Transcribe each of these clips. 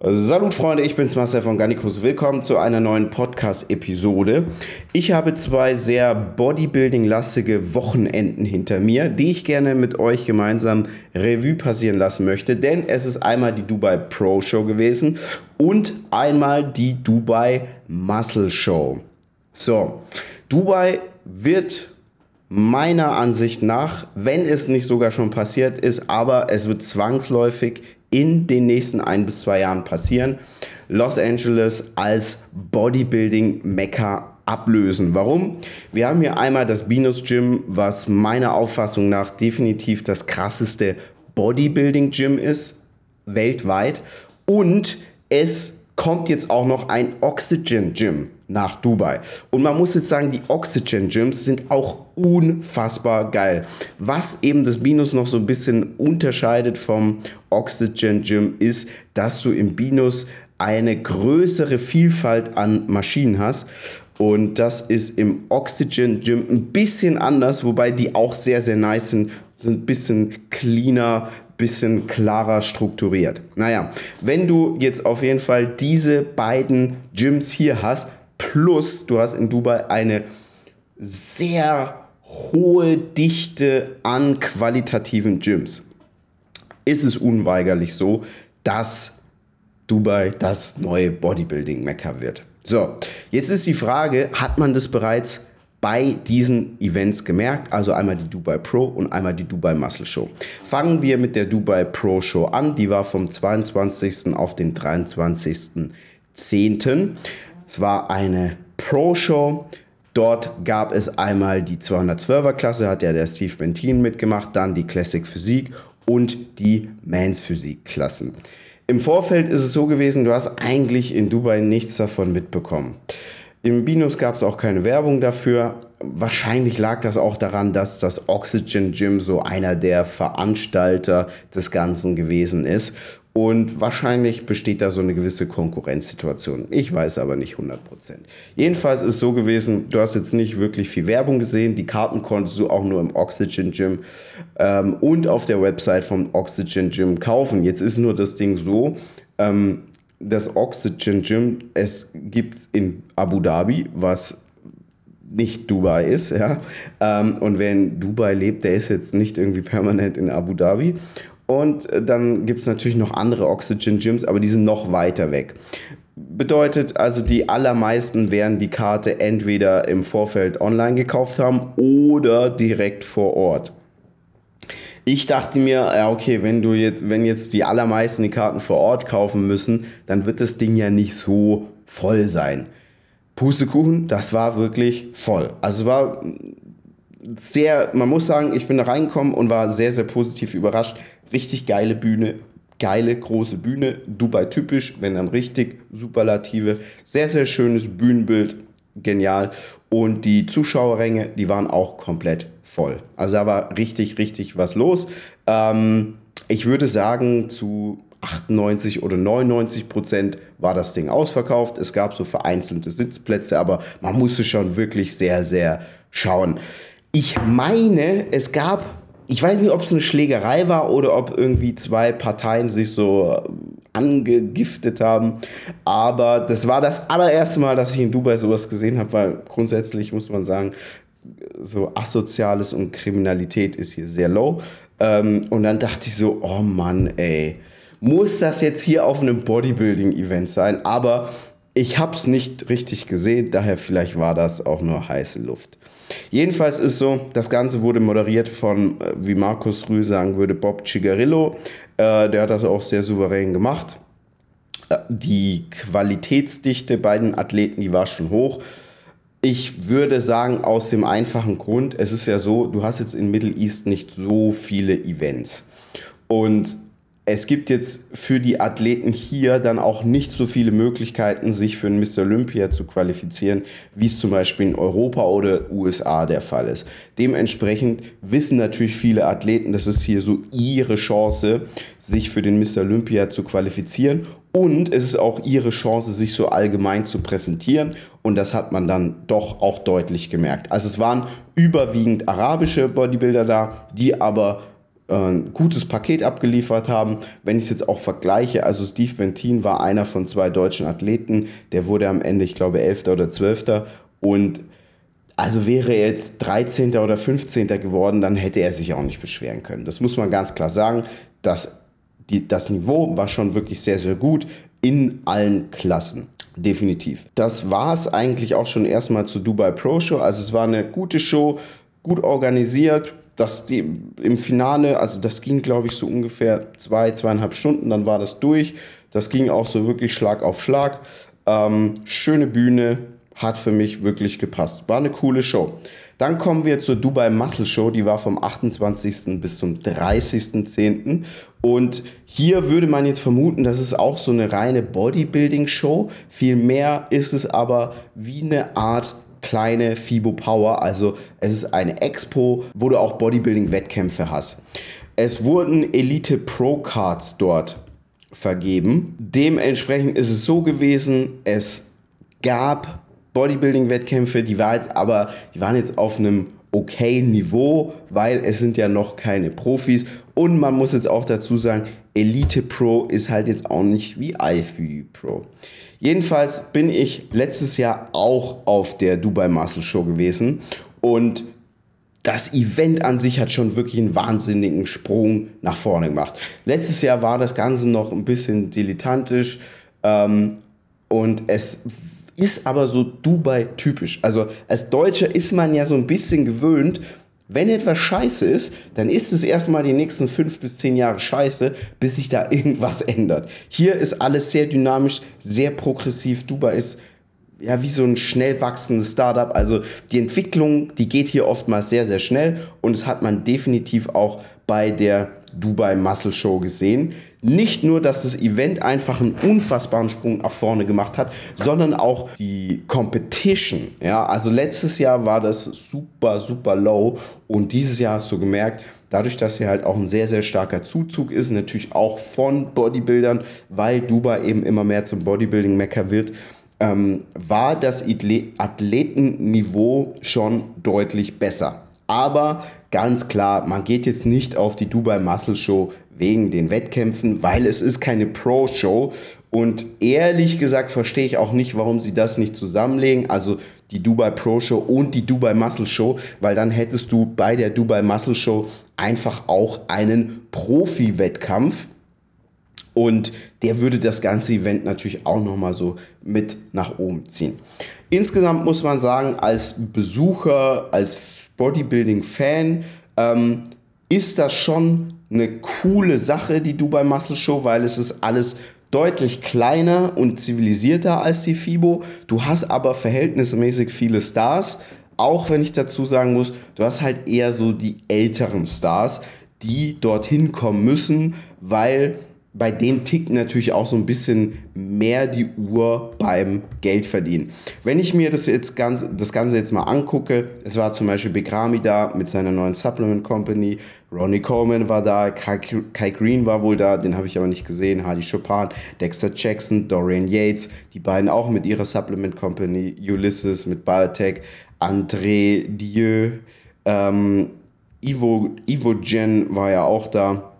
Salut Freunde, ich bin's Marcel von Garnicus. Willkommen zu einer neuen Podcast-Episode. Ich habe zwei sehr Bodybuilding-lastige Wochenenden hinter mir, die ich gerne mit euch gemeinsam Revue passieren lassen möchte, denn es ist einmal die Dubai Pro Show gewesen und einmal die Dubai Muscle Show. So, Dubai wird meiner Ansicht nach, wenn es nicht sogar schon passiert ist, aber es wird zwangsläufig in den nächsten ein bis zwei Jahren passieren. Los Angeles als Bodybuilding-Mekka ablösen. Warum? Wir haben hier einmal das Venus Gym, was meiner Auffassung nach definitiv das krasseste Bodybuilding-Gym ist, weltweit. Und es kommt jetzt auch noch ein Oxygen Gym nach Dubai. Und man muss jetzt sagen, die Oxygen Gyms sind auch unfassbar geil. Was eben das Binus noch so ein bisschen unterscheidet vom Oxygen Gym ist, dass du im Binus eine größere Vielfalt an Maschinen hast. Und das ist im Oxygen Gym ein bisschen anders, wobei die auch sehr, sehr nice sind. Sind ein bisschen cleaner, bisschen klarer strukturiert. Naja, wenn du jetzt auf jeden Fall diese beiden Gyms hier hast, plus du hast in Dubai eine sehr hohe Dichte an qualitativen Gyms, ist es unweigerlich so, dass Dubai das neue Bodybuilding-Mekka wird. So, jetzt ist die Frage, hat man das bereits bei diesen Events gemerkt? Also einmal die Dubai Pro und einmal die Dubai Muscle Show. Fangen wir mit der Dubai Pro Show an. Die war vom 22. auf den 23.10. Es war eine Pro-Show. Dort gab es einmal die 212er Klasse, hat ja der Steve Bentin mitgemacht, dann die Classic Physik und die Mans Physik Klassen. Im Vorfeld ist es so gewesen, du hast eigentlich in Dubai nichts davon mitbekommen. Im Binus gab es auch keine Werbung dafür. Wahrscheinlich lag das auch daran, dass das Oxygen Gym so einer der Veranstalter des Ganzen gewesen ist. Und wahrscheinlich besteht da so eine gewisse Konkurrenzsituation. Ich weiß aber nicht 100%. Jedenfalls ist es so gewesen, du hast jetzt nicht wirklich viel Werbung gesehen. Die Karten konntest du auch nur im Oxygen Gym ähm, und auf der Website vom Oxygen Gym kaufen. Jetzt ist nur das Ding so, ähm, das Oxygen Gym, es gibt in Abu Dhabi, was nicht Dubai ist, ja. Ähm, und wer in Dubai lebt, der ist jetzt nicht irgendwie permanent in Abu Dhabi. Und äh, dann gibt es natürlich noch andere Oxygen Gyms, aber die sind noch weiter weg. Bedeutet also, die allermeisten werden die Karte entweder im Vorfeld online gekauft haben oder direkt vor Ort. Ich dachte mir, ja, okay, wenn du jetzt, wenn jetzt die allermeisten die Karten vor Ort kaufen müssen, dann wird das Ding ja nicht so voll sein. Pustekuchen, das war wirklich voll. Also es war sehr, man muss sagen, ich bin da reingekommen und war sehr, sehr positiv überrascht. Richtig geile Bühne, geile große Bühne, Dubai typisch, wenn dann richtig Superlative. Sehr, sehr schönes Bühnenbild, genial. Und die Zuschauerränge, die waren auch komplett voll. Also da war richtig, richtig was los. Ähm, ich würde sagen, zu 98 oder 99 Prozent war das Ding ausverkauft. Es gab so vereinzelte Sitzplätze, aber man musste schon wirklich sehr, sehr schauen. Ich meine, es gab, ich weiß nicht, ob es eine Schlägerei war oder ob irgendwie zwei Parteien sich so äh, angegiftet haben. Aber das war das allererste Mal, dass ich in Dubai sowas gesehen habe, weil grundsätzlich muss man sagen, so Asoziales und Kriminalität ist hier sehr low. Ähm, und dann dachte ich so, oh Mann, ey, muss das jetzt hier auf einem Bodybuilding-Event sein? Aber ich habe es nicht richtig gesehen, daher vielleicht war das auch nur heiße Luft. Jedenfalls ist so, das Ganze wurde moderiert von, äh, wie Markus Rühl sagen würde, Bob Cigarillo. Äh, der hat das auch sehr souverän gemacht. Äh, die Qualitätsdichte bei den Athleten, die war schon hoch. Ich würde sagen, aus dem einfachen Grund, es ist ja so, du hast jetzt in Middle East nicht so viele Events. Und es gibt jetzt für die Athleten hier dann auch nicht so viele Möglichkeiten, sich für einen Mr. Olympia zu qualifizieren, wie es zum Beispiel in Europa oder USA der Fall ist. Dementsprechend wissen natürlich viele Athleten, das ist hier so ihre Chance, sich für den Mr. Olympia zu qualifizieren. Und es ist auch ihre Chance, sich so allgemein zu präsentieren. Und das hat man dann doch auch deutlich gemerkt. Also es waren überwiegend arabische Bodybuilder da, die aber ein gutes Paket abgeliefert haben. Wenn ich es jetzt auch vergleiche, also Steve Bentin war einer von zwei deutschen Athleten, der wurde am Ende, ich glaube, 11. oder 12. Und also wäre er jetzt 13. oder 15. geworden, dann hätte er sich auch nicht beschweren können. Das muss man ganz klar sagen. Das, die, das Niveau war schon wirklich sehr, sehr gut in allen Klassen. Definitiv. Das war es eigentlich auch schon erstmal zur Dubai Pro Show. Also es war eine gute Show, gut organisiert, das die, im Finale, also das ging, glaube ich, so ungefähr zwei, zweieinhalb Stunden, dann war das durch. Das ging auch so wirklich Schlag auf Schlag. Ähm, schöne Bühne, hat für mich wirklich gepasst. War eine coole Show. Dann kommen wir zur Dubai Muscle Show, die war vom 28. bis zum 30.10. Und hier würde man jetzt vermuten, das ist auch so eine reine Bodybuilding-Show. Vielmehr ist es aber wie eine Art kleine FIBO Power. Also es ist eine Expo, wo du auch Bodybuilding-Wettkämpfe hast. Es wurden Elite Pro Cards dort vergeben. Dementsprechend ist es so gewesen, es gab Bodybuilding-Wettkämpfe, die war jetzt aber, die waren jetzt auf einem okay Niveau, weil es sind ja noch keine Profis und man muss jetzt auch dazu sagen, Elite Pro ist halt jetzt auch nicht wie IFBB Pro. Jedenfalls bin ich letztes Jahr auch auf der Dubai Muscle Show gewesen und das Event an sich hat schon wirklich einen wahnsinnigen Sprung nach vorne gemacht. Letztes Jahr war das Ganze noch ein bisschen dilettantisch ähm, und es ist aber so Dubai-typisch. Also als Deutscher ist man ja so ein bisschen gewöhnt, wenn etwas scheiße ist, dann ist es erstmal die nächsten fünf bis zehn Jahre scheiße, bis sich da irgendwas ändert. Hier ist alles sehr dynamisch, sehr progressiv. Dubai ist ja wie so ein schnell wachsendes Startup. Also die Entwicklung, die geht hier oftmals sehr, sehr schnell und das hat man definitiv auch bei der Dubai Muscle Show gesehen. Nicht nur, dass das Event einfach einen unfassbaren Sprung nach vorne gemacht hat, sondern auch die Competition. Ja, also letztes Jahr war das super, super low und dieses Jahr hast du gemerkt, dadurch, dass hier halt auch ein sehr, sehr starker Zuzug ist, natürlich auch von Bodybuildern, weil Dubai eben immer mehr zum Bodybuilding-Mecker wird, ähm, war das Athletenniveau schon deutlich besser. Aber ganz klar, man geht jetzt nicht auf die Dubai Muscle Show wegen den Wettkämpfen, weil es ist keine Pro-Show. Und ehrlich gesagt verstehe ich auch nicht, warum sie das nicht zusammenlegen. Also die Dubai Pro Show und die Dubai Muscle Show, weil dann hättest du bei der Dubai Muscle Show einfach auch einen Profi-Wettkampf. Und der würde das ganze Event natürlich auch nochmal so mit nach oben ziehen. Insgesamt muss man sagen, als Besucher, als Bodybuilding-Fan, ähm, ist das schon eine coole Sache, die Dubai Muscle Show, weil es ist alles deutlich kleiner und zivilisierter als die FIBO. Du hast aber verhältnismäßig viele Stars. Auch wenn ich dazu sagen muss, du hast halt eher so die älteren Stars, die dorthin kommen müssen, weil bei denen tickt natürlich auch so ein bisschen mehr die Uhr beim Geldverdienen. Wenn ich mir das, jetzt ganz, das Ganze jetzt mal angucke, es war zum Beispiel Begrami da mit seiner neuen Supplement Company, Ronnie Coleman war da, Kai, Kai Green war wohl da, den habe ich aber nicht gesehen, Hardy Chopin, Dexter Jackson, Dorian Yates, die beiden auch mit ihrer Supplement Company, Ulysses mit Biotech, André Dieu, ähm, Ivo, Ivo Gen war ja auch da.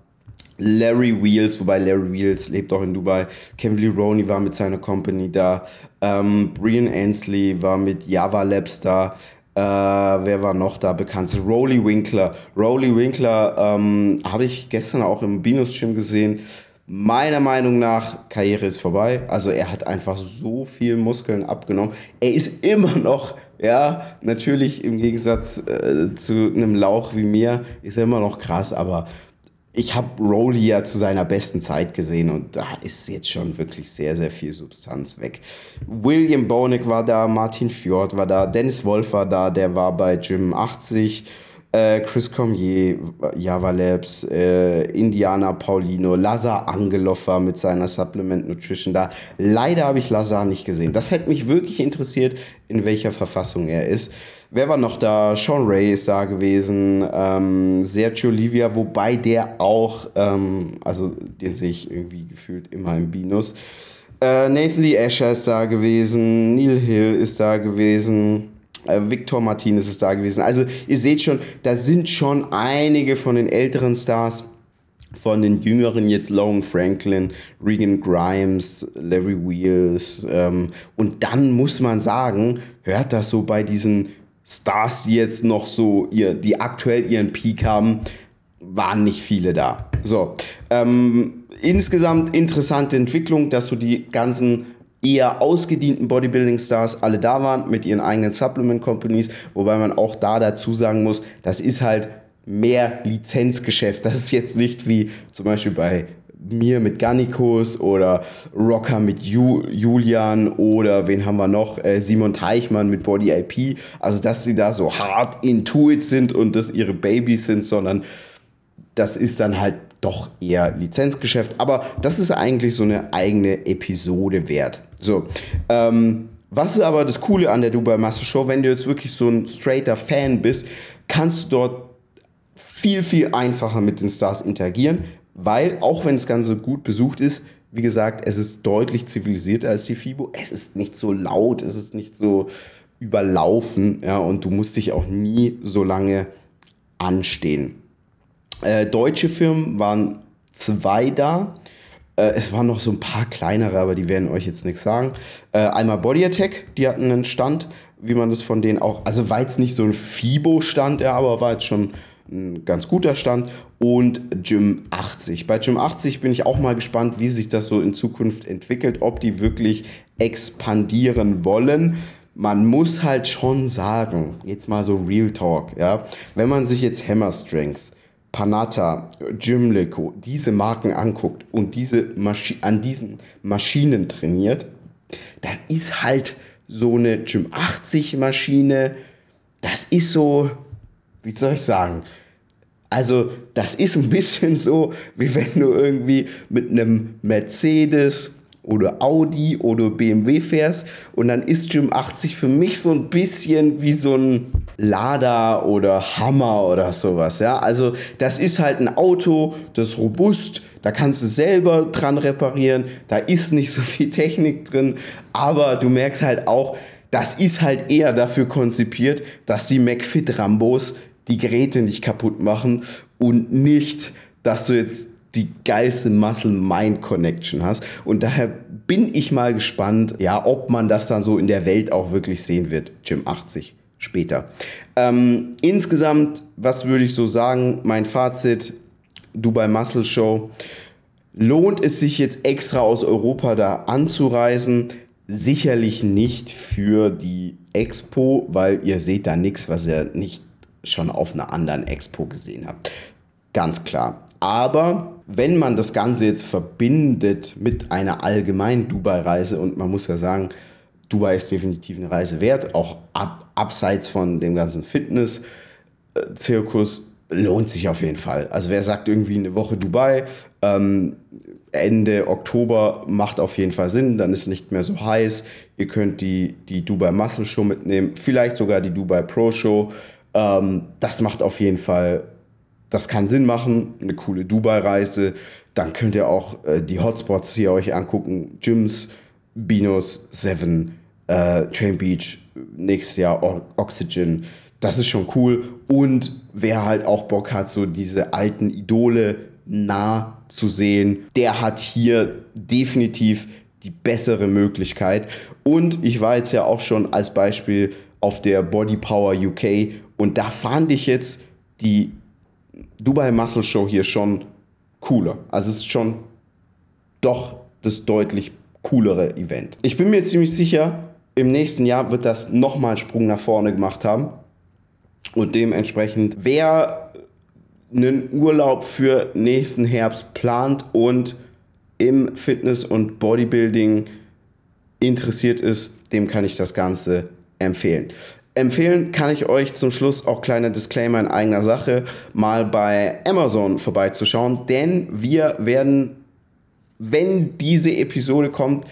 Larry Wheels, wobei Larry Wheels lebt auch in Dubai. Kevin Lee Roney war mit seiner Company da. Ähm, Brian Ansley war mit Java Labs da. Äh, wer war noch da bekannt? Rolly Winkler. Rolly Winkler ähm, habe ich gestern auch im Binus Gym gesehen. Meiner Meinung nach, Karriere ist vorbei. Also er hat einfach so viel Muskeln abgenommen. Er ist immer noch, ja, natürlich im Gegensatz äh, zu einem Lauch wie mir, ist er immer noch krass, aber ich habe Rowley ja zu seiner besten Zeit gesehen und da ist jetzt schon wirklich sehr, sehr viel Substanz weg. William Bonick war da, Martin Fjord war da, Dennis Wolf war da, der war bei Gym 80, äh, Chris Cormier, Java Labs, äh, Indiana Paulino, Lazar Angelov war mit seiner Supplement Nutrition da. Leider habe ich Lazar nicht gesehen. Das hätte mich wirklich interessiert, in welcher Verfassung er ist. Wer war noch da? Sean Ray ist da gewesen, ähm, Sergio Olivia, wobei der auch, ähm, also den sehe ich irgendwie gefühlt immer im Binus. Äh, Nathan Lee Asher ist da gewesen, Neil Hill ist da gewesen. Äh, Victor Martinez ist da gewesen. Also ihr seht schon, da sind schon einige von den älteren Stars von den Jüngeren jetzt Logan Franklin, Regan Grimes, Larry Wheels. Ähm, und dann muss man sagen, hört das so bei diesen Stars, die jetzt noch so, ihr, die aktuell ihren Peak haben, waren nicht viele da. So, ähm, insgesamt interessante Entwicklung, dass so die ganzen eher ausgedienten Bodybuilding-Stars alle da waren mit ihren eigenen Supplement-Companies, wobei man auch da dazu sagen muss, das ist halt mehr Lizenzgeschäft. Das ist jetzt nicht wie zum Beispiel bei mir mit Gannikus oder Rocker mit Ju Julian oder wen haben wir noch? Äh, Simon Teichmann mit Body IP. Also, dass sie da so hart intuit sind und das ihre Babys sind, sondern das ist dann halt doch eher Lizenzgeschäft. Aber das ist eigentlich so eine eigene Episode wert. So, ähm, was ist aber das Coole an der Dubai Master Show, wenn du jetzt wirklich so ein straighter Fan bist, kannst du dort viel, viel einfacher mit den Stars interagieren, weil auch wenn das Ganze gut besucht ist, wie gesagt, es ist deutlich zivilisierter als die FIBO. Es ist nicht so laut, es ist nicht so überlaufen, ja, und du musst dich auch nie so lange anstehen. Äh, deutsche Firmen waren zwei da. Äh, es waren noch so ein paar kleinere, aber die werden euch jetzt nichts sagen. Äh, einmal Body Attack, die hatten einen Stand, wie man das von denen auch, also war jetzt nicht so ein FIBO-Stand, ja, aber war jetzt schon ein ganz guter Stand und Gym 80. Bei Gym 80 bin ich auch mal gespannt, wie sich das so in Zukunft entwickelt, ob die wirklich expandieren wollen. Man muss halt schon sagen, jetzt mal so Real Talk, ja, wenn man sich jetzt Hammer Strength, Panata, Gymleco, diese Marken anguckt und diese Maschi an diesen Maschinen trainiert, dann ist halt so eine Gym 80 Maschine, das ist so, wie soll ich sagen? Also, das ist ein bisschen so, wie wenn du irgendwie mit einem Mercedes oder Audi oder BMW fährst und dann ist Gym 80 für mich so ein bisschen wie so ein Lada oder Hammer oder sowas, ja? Also, das ist halt ein Auto, das ist robust, da kannst du selber dran reparieren, da ist nicht so viel Technik drin, aber du merkst halt auch, das ist halt eher dafür konzipiert, dass die McFit Rambos die Geräte nicht kaputt machen und nicht, dass du jetzt die geilste Muscle-Mind-Connection hast. Und daher bin ich mal gespannt, ja, ob man das dann so in der Welt auch wirklich sehen wird. Gym 80 später. Ähm, insgesamt, was würde ich so sagen? Mein Fazit: Dubai Muscle Show. Lohnt es sich jetzt extra aus Europa da anzureisen? Sicherlich nicht für die Expo, weil ihr seht da nichts, was ihr nicht schon auf einer anderen Expo gesehen habt. Ganz klar. Aber wenn man das Ganze jetzt verbindet mit einer allgemeinen Dubai-Reise und man muss ja sagen, Dubai ist definitiv eine Reise wert, auch ab, abseits von dem ganzen Fitness-Zirkus, lohnt sich auf jeden Fall. Also wer sagt irgendwie eine Woche Dubai, ähm, Ende Oktober macht auf jeden Fall Sinn, dann ist es nicht mehr so heiß. Ihr könnt die, die Dubai Muscle Show mitnehmen, vielleicht sogar die Dubai Pro Show. Ähm, das macht auf jeden Fall, das kann Sinn machen, eine coole Dubai-Reise. Dann könnt ihr auch äh, die Hotspots hier euch angucken. Gyms, Binos, Seven, äh, Train Beach, nächstes Jahr o Oxygen. Das ist schon cool. Und wer halt auch Bock hat, so diese alten Idole nah zu sehen, der hat hier definitiv die bessere Möglichkeit. Und ich war jetzt ja auch schon als Beispiel auf der Body Power UK und da fand ich jetzt die Dubai Muscle Show hier schon cooler. Also es ist schon doch das deutlich coolere Event. Ich bin mir ziemlich sicher, im nächsten Jahr wird das nochmal einen Sprung nach vorne gemacht haben. Und dementsprechend, wer einen Urlaub für nächsten Herbst plant und im Fitness- und Bodybuilding interessiert ist, dem kann ich das Ganze empfehlen. Empfehlen kann ich euch zum Schluss auch kleiner Disclaimer in eigener Sache, mal bei Amazon vorbeizuschauen, denn wir werden, wenn diese Episode kommt,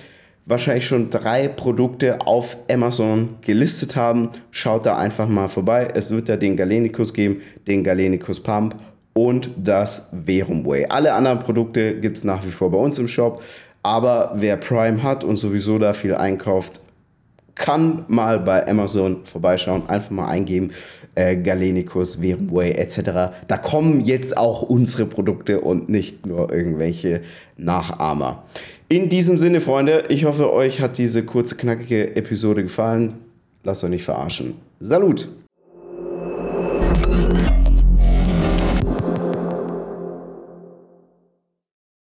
wahrscheinlich schon drei Produkte auf Amazon gelistet haben. Schaut da einfach mal vorbei. Es wird da den Galenicus geben, den Galenicus Pump und das Verum Way. Alle anderen Produkte gibt es nach wie vor bei uns im Shop. Aber wer Prime hat und sowieso da viel einkauft, kann mal bei Amazon vorbeischauen, einfach mal eingeben, äh, Galenicus, Verumway etc. Da kommen jetzt auch unsere Produkte und nicht nur irgendwelche Nachahmer. In diesem Sinne, Freunde, ich hoffe, euch hat diese kurze, knackige Episode gefallen. Lasst euch nicht verarschen. Salut!